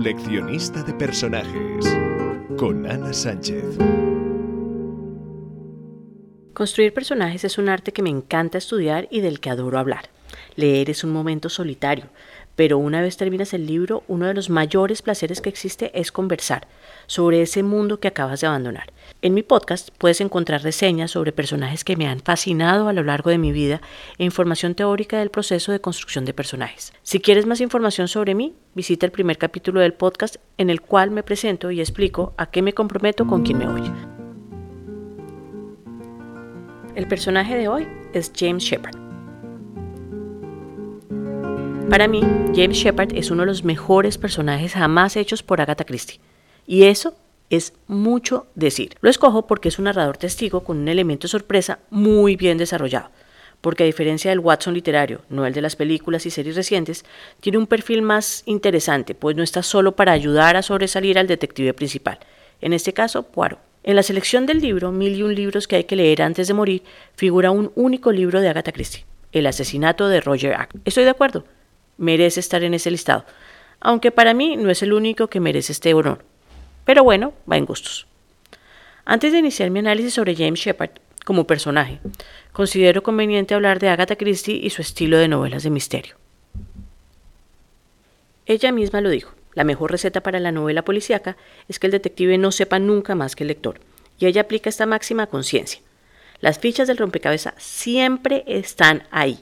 Coleccionista de personajes con Ana Sánchez. Construir personajes es un arte que me encanta estudiar y del que adoro hablar. Leer es un momento solitario, pero una vez terminas el libro, uno de los mayores placeres que existe es conversar sobre ese mundo que acabas de abandonar. En mi podcast puedes encontrar reseñas sobre personajes que me han fascinado a lo largo de mi vida e información teórica del proceso de construcción de personajes. Si quieres más información sobre mí, visita el primer capítulo del podcast en el cual me presento y explico a qué me comprometo con quien me oye. El personaje de hoy es James Shepard. Para mí, James Shepard es uno de los mejores personajes jamás hechos por Agatha Christie. Y eso es mucho decir. Lo escojo porque es un narrador testigo con un elemento de sorpresa muy bien desarrollado. Porque a diferencia del Watson literario, no el de las películas y series recientes, tiene un perfil más interesante, pues no está solo para ayudar a sobresalir al detective principal, en este caso Poirot. En la selección del libro, Mil y un libros que hay que leer antes de morir, figura un único libro de Agatha Christie, El asesinato de Roger Ackroyd. Estoy de acuerdo, merece estar en ese listado, aunque para mí no es el único que merece este honor. Pero bueno, va en gustos. Antes de iniciar mi análisis sobre James Shepard como personaje, considero conveniente hablar de Agatha Christie y su estilo de novelas de misterio. Ella misma lo dijo, la mejor receta para la novela policíaca es que el detective no sepa nunca más que el lector, y ella aplica esta máxima a conciencia. Las fichas del rompecabezas siempre están ahí,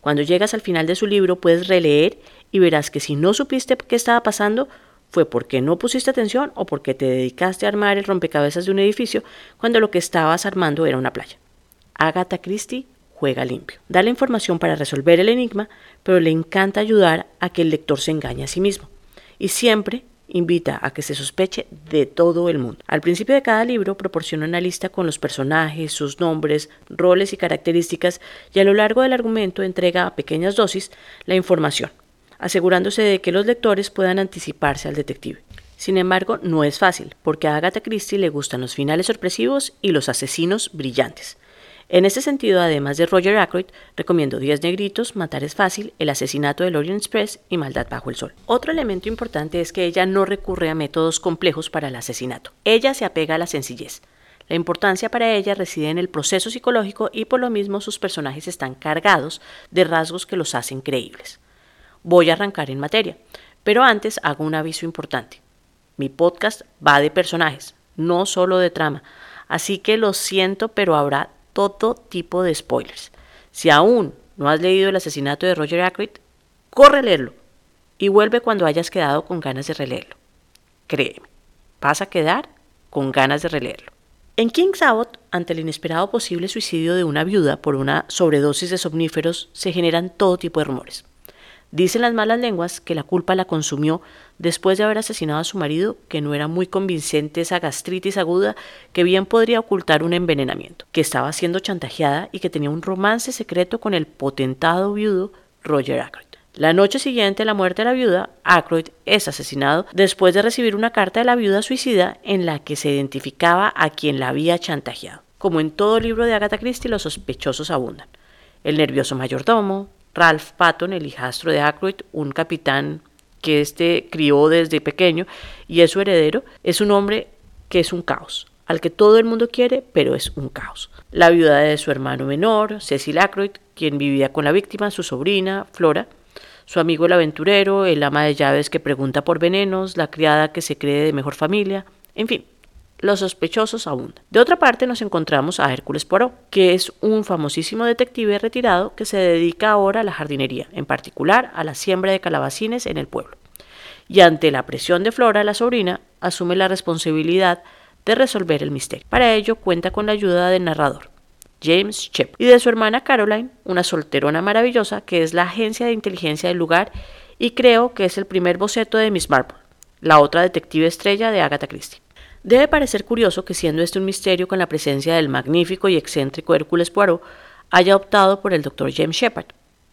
cuando llegas al final de su libro puedes releer y verás que si no supiste qué estaba pasando, fue porque no pusiste atención o porque te dedicaste a armar el rompecabezas de un edificio cuando lo que estabas armando era una playa. Agatha Christie juega limpio. Da la información para resolver el enigma, pero le encanta ayudar a que el lector se engañe a sí mismo. Y siempre invita a que se sospeche de todo el mundo. Al principio de cada libro proporciona una lista con los personajes, sus nombres, roles y características y a lo largo del argumento entrega a pequeñas dosis la información, asegurándose de que los lectores puedan anticiparse al detective. Sin embargo, no es fácil, porque a Agatha Christie le gustan los finales sorpresivos y los asesinos brillantes. En este sentido, además de Roger Ackroyd, recomiendo Días Negritos, Matar es fácil, El asesinato del Orient Express y Maldad bajo el sol. Otro elemento importante es que ella no recurre a métodos complejos para el asesinato. Ella se apega a la sencillez. La importancia para ella reside en el proceso psicológico y por lo mismo sus personajes están cargados de rasgos que los hacen creíbles. Voy a arrancar en materia, pero antes hago un aviso importante. Mi podcast va de personajes, no solo de trama, así que lo siento, pero habrá todo tipo de spoilers. Si aún no has leído el asesinato de Roger Ackroyd, corre a leerlo y vuelve cuando hayas quedado con ganas de releerlo. Créeme, vas a quedar con ganas de releerlo. En King's Abbott, ante el inesperado posible suicidio de una viuda por una sobredosis de somníferos, se generan todo tipo de rumores. Dicen las malas lenguas que la culpa la consumió después de haber asesinado a su marido, que no era muy convincente esa gastritis aguda que bien podría ocultar un envenenamiento, que estaba siendo chantajeada y que tenía un romance secreto con el potentado viudo Roger Ackroyd. La noche siguiente a la muerte de la viuda, Ackroyd es asesinado después de recibir una carta de la viuda suicida en la que se identificaba a quien la había chantajeado. Como en todo libro de Agatha Christie, los sospechosos abundan. El nervioso mayordomo, Ralph Patton, el hijastro de Ackroyd, un capitán que éste crió desde pequeño y es su heredero, es un hombre que es un caos, al que todo el mundo quiere, pero es un caos. La viuda de su hermano menor, Cecil Ackroyd, quien vivía con la víctima, su sobrina, Flora, su amigo el aventurero, el ama de llaves que pregunta por venenos, la criada que se cree de mejor familia, en fin, los sospechosos abundan. De otra parte nos encontramos a Hércules Poirot, que es un famosísimo detective retirado que se dedica ahora a la jardinería, en particular a la siembra de calabacines en el pueblo. Y ante la presión de Flora, la sobrina, asume la responsabilidad de resolver el misterio. Para ello cuenta con la ayuda del narrador, James Shep, y de su hermana Caroline, una solterona maravillosa que es la agencia de inteligencia del lugar y creo que es el primer boceto de Miss Marple, la otra detective estrella de Agatha Christie. Debe parecer curioso que siendo este un misterio con la presencia del magnífico y excéntrico Hércules Poirot, haya optado por el Dr. James Shepard,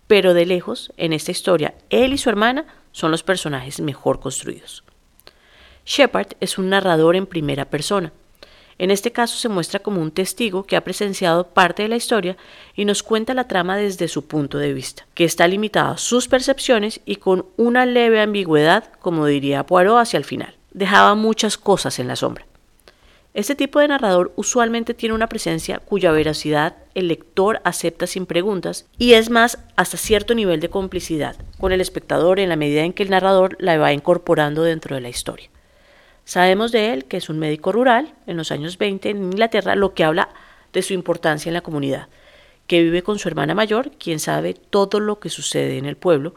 pero de lejos, en esta historia, él y su hermana son los personajes mejor construidos. Shepard es un narrador en primera persona. En este caso se muestra como un testigo que ha presenciado parte de la historia y nos cuenta la trama desde su punto de vista, que está limitada a sus percepciones y con una leve ambigüedad, como diría Poirot hacia el final. Dejaba muchas cosas en la sombra. Este tipo de narrador usualmente tiene una presencia cuya veracidad el lector acepta sin preguntas y es más hasta cierto nivel de complicidad con el espectador en la medida en que el narrador la va incorporando dentro de la historia. Sabemos de él que es un médico rural en los años 20 en Inglaterra, lo que habla de su importancia en la comunidad, que vive con su hermana mayor, quien sabe todo lo que sucede en el pueblo.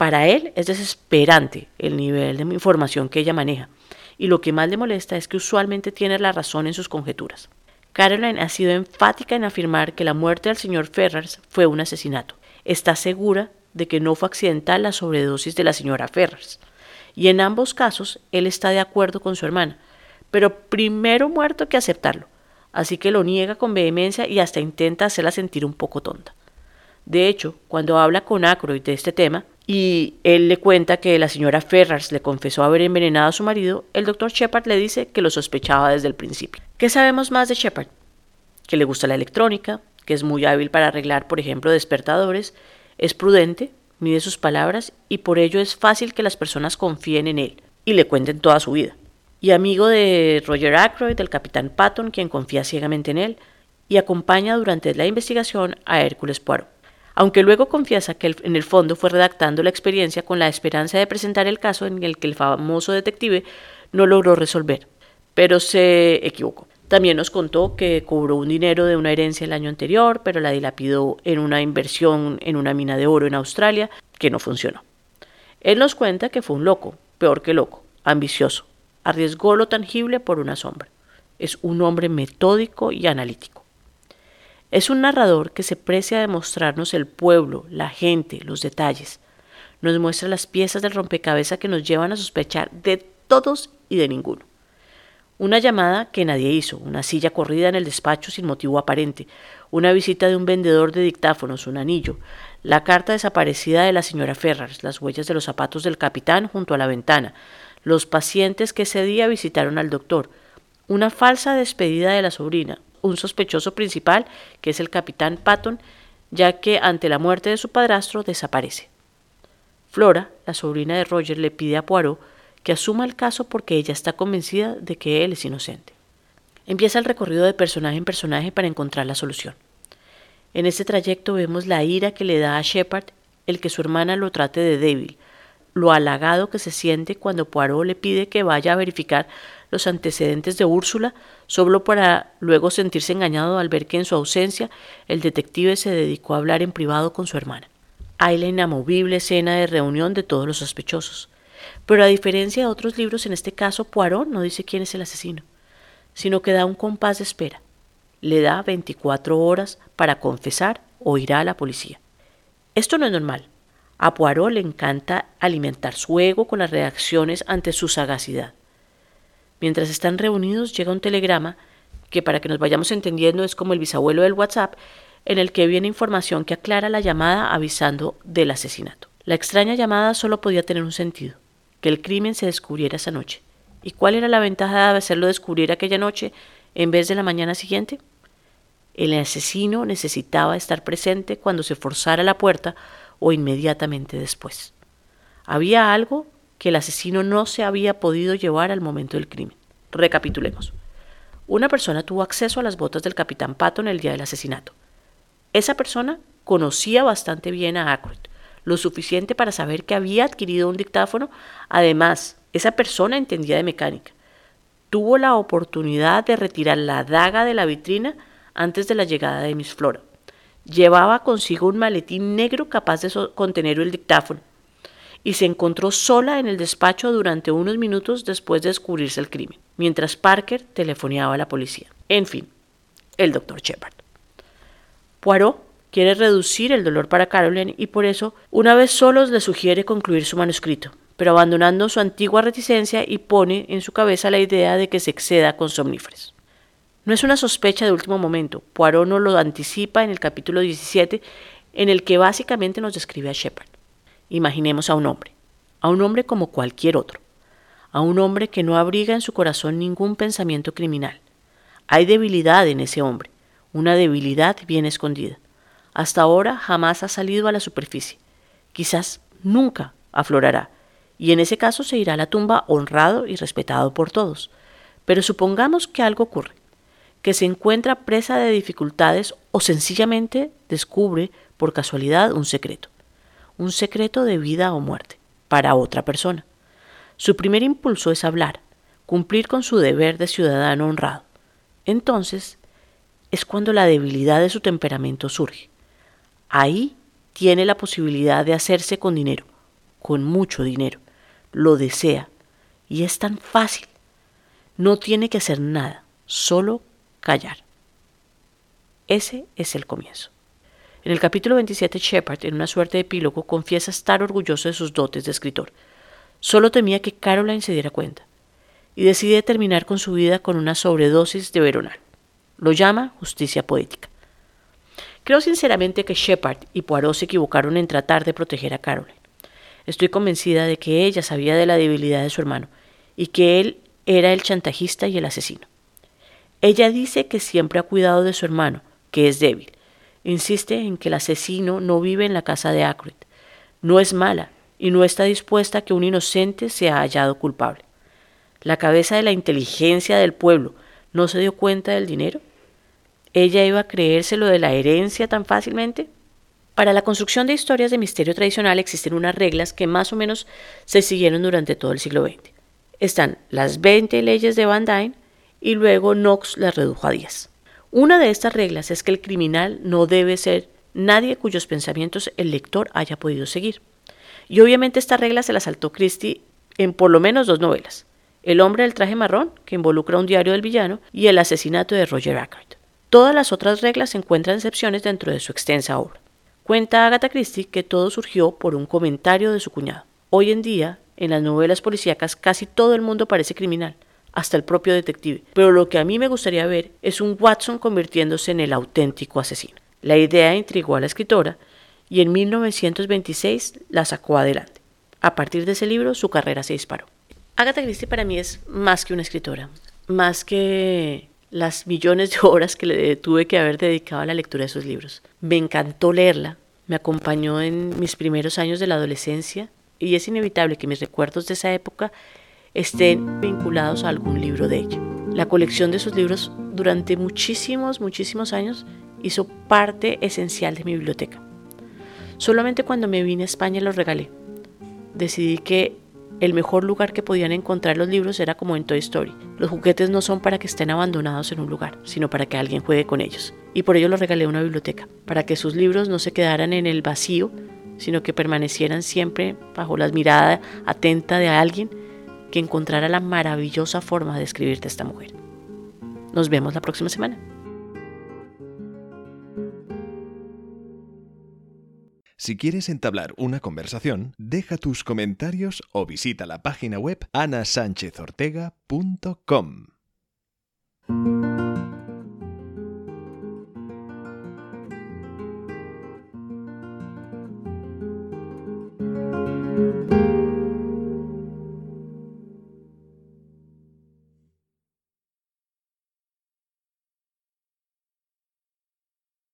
Para él es desesperante el nivel de información que ella maneja, y lo que más le molesta es que usualmente tiene la razón en sus conjeturas. Caroline ha sido enfática en afirmar que la muerte del señor Ferrars fue un asesinato. Está segura de que no fue accidental la sobredosis de la señora Ferrars y en ambos casos él está de acuerdo con su hermana, pero primero muerto que aceptarlo, así que lo niega con vehemencia y hasta intenta hacerla sentir un poco tonta. De hecho, cuando habla con Ackroyd de este tema, y él le cuenta que la señora Ferrars le confesó haber envenenado a su marido, el doctor Shepard le dice que lo sospechaba desde el principio. ¿Qué sabemos más de Shepard? Que le gusta la electrónica, que es muy hábil para arreglar, por ejemplo, despertadores, es prudente, mide sus palabras y por ello es fácil que las personas confíen en él y le cuenten toda su vida. Y amigo de Roger Ackroyd, del capitán Patton, quien confía ciegamente en él, y acompaña durante la investigación a Hércules Poirot. Aunque luego confiesa que en el fondo fue redactando la experiencia con la esperanza de presentar el caso en el que el famoso detective no logró resolver, pero se equivocó. También nos contó que cobró un dinero de una herencia el año anterior, pero la dilapidó en una inversión en una mina de oro en Australia que no funcionó. Él nos cuenta que fue un loco, peor que loco, ambicioso. Arriesgó lo tangible por una sombra. Es un hombre metódico y analítico. Es un narrador que se precia de mostrarnos el pueblo, la gente, los detalles. Nos muestra las piezas del rompecabezas que nos llevan a sospechar de todos y de ninguno. Una llamada que nadie hizo, una silla corrida en el despacho sin motivo aparente, una visita de un vendedor de dictáfonos, un anillo, la carta desaparecida de la señora Ferrars, las huellas de los zapatos del capitán junto a la ventana, los pacientes que ese día visitaron al doctor, una falsa despedida de la sobrina, un sospechoso principal, que es el capitán Patton, ya que ante la muerte de su padrastro desaparece. Flora, la sobrina de Roger, le pide a Poirot que asuma el caso porque ella está convencida de que él es inocente. Empieza el recorrido de personaje en personaje para encontrar la solución. En este trayecto vemos la ira que le da a Shepard el que su hermana lo trate de débil, lo halagado que se siente cuando Poirot le pide que vaya a verificar los antecedentes de Úrsula, solo para luego sentirse engañado al ver que en su ausencia el detective se dedicó a hablar en privado con su hermana. Hay la inamovible escena de reunión de todos los sospechosos. Pero a diferencia de otros libros, en este caso Poirot no dice quién es el asesino, sino que da un compás de espera. Le da 24 horas para confesar o irá a la policía. Esto no es normal. A Poirot le encanta alimentar su ego con las reacciones ante su sagacidad. Mientras están reunidos llega un telegrama que para que nos vayamos entendiendo es como el bisabuelo del WhatsApp, en el que viene información que aclara la llamada avisando del asesinato. La extraña llamada solo podía tener un sentido que el crimen se descubriera esa noche. ¿Y cuál era la ventaja de hacerlo descubrir aquella noche en vez de la mañana siguiente? El asesino necesitaba estar presente cuando se forzara la puerta o inmediatamente después. Había algo que el asesino no se había podido llevar al momento del crimen. Recapitulemos. Una persona tuvo acceso a las botas del capitán Patton el día del asesinato. Esa persona conocía bastante bien a Ackroyd lo suficiente para saber que había adquirido un dictáfono. Además, esa persona entendía de mecánica. Tuvo la oportunidad de retirar la daga de la vitrina antes de la llegada de Miss Flora. Llevaba consigo un maletín negro capaz de contener el dictáfono y se encontró sola en el despacho durante unos minutos después de descubrirse el crimen, mientras Parker telefoneaba a la policía. En fin, el doctor Shepard. Poirot Quiere reducir el dolor para Caroline y por eso, una vez solos, le sugiere concluir su manuscrito, pero abandonando su antigua reticencia y pone en su cabeza la idea de que se exceda con somníferos. No es una sospecha de último momento, Poirot nos lo anticipa en el capítulo 17, en el que básicamente nos describe a Shepard. Imaginemos a un hombre, a un hombre como cualquier otro, a un hombre que no abriga en su corazón ningún pensamiento criminal, Hay debilidad en ese hombre, una debilidad bien escondida. Hasta ahora jamás ha salido a la superficie. Quizás nunca aflorará, y en ese caso se irá a la tumba honrado y respetado por todos. Pero supongamos que algo ocurre, que se encuentra presa de dificultades o sencillamente descubre por casualidad un secreto, un secreto de vida o muerte para otra persona. Su primer impulso es hablar, cumplir con su deber de ciudadano honrado. Entonces es cuando la debilidad de su temperamento surge. Ahí tiene la posibilidad de hacerse con dinero, con mucho dinero. Lo desea. Y es tan fácil. No tiene que hacer nada, solo callar. Ese es el comienzo. En el capítulo 27, Shepard, en una suerte de epílogo, confiesa estar orgulloso de sus dotes de escritor. Solo temía que Caroline se diera cuenta y decide terminar con su vida con una sobredosis de veronal. Lo llama justicia poética. Creo sinceramente que Shepard y Poirot se equivocaron en tratar de proteger a Caroline. Estoy convencida de que ella sabía de la debilidad de su hermano y que él era el chantajista y el asesino. Ella dice que siempre ha cuidado de su hermano, que es débil. Insiste en que el asesino no vive en la casa de Ackroyd. No es mala y no está dispuesta a que un inocente sea hallado culpable. La cabeza de la inteligencia del pueblo no se dio cuenta del dinero. ¿Ella iba a creerse lo de la herencia tan fácilmente? Para la construcción de historias de misterio tradicional existen unas reglas que más o menos se siguieron durante todo el siglo XX. Están las 20 leyes de Van Dyne y luego Knox las redujo a 10. Una de estas reglas es que el criminal no debe ser nadie cuyos pensamientos el lector haya podido seguir. Y obviamente esta regla se la saltó Christie en por lo menos dos novelas. El hombre del traje marrón, que involucra un diario del villano, y el asesinato de Roger Ackroyd. Todas las otras reglas encuentran excepciones dentro de su extensa obra. Cuenta Agatha Christie que todo surgió por un comentario de su cuñado. Hoy en día, en las novelas policíacas, casi todo el mundo parece criminal, hasta el propio detective. Pero lo que a mí me gustaría ver es un Watson convirtiéndose en el auténtico asesino. La idea intrigó a la escritora y en 1926 la sacó adelante. A partir de ese libro, su carrera se disparó. Agatha Christie para mí es más que una escritora, más que las millones de horas que tuve que haber dedicado a la lectura de sus libros. Me encantó leerla, me acompañó en mis primeros años de la adolescencia y es inevitable que mis recuerdos de esa época estén vinculados a algún libro de ella. La colección de sus libros durante muchísimos, muchísimos años hizo parte esencial de mi biblioteca. Solamente cuando me vine a España los regalé. Decidí que el mejor lugar que podían encontrar los libros era como en Toy Story. Los juguetes no son para que estén abandonados en un lugar, sino para que alguien juegue con ellos. Y por ello los regalé a una biblioteca, para que sus libros no se quedaran en el vacío, sino que permanecieran siempre bajo la mirada atenta de alguien que encontrara la maravillosa forma de escribirte esta mujer. Nos vemos la próxima semana. Si quieres entablar una conversación, deja tus comentarios o visita la página web anasanchezortega.com.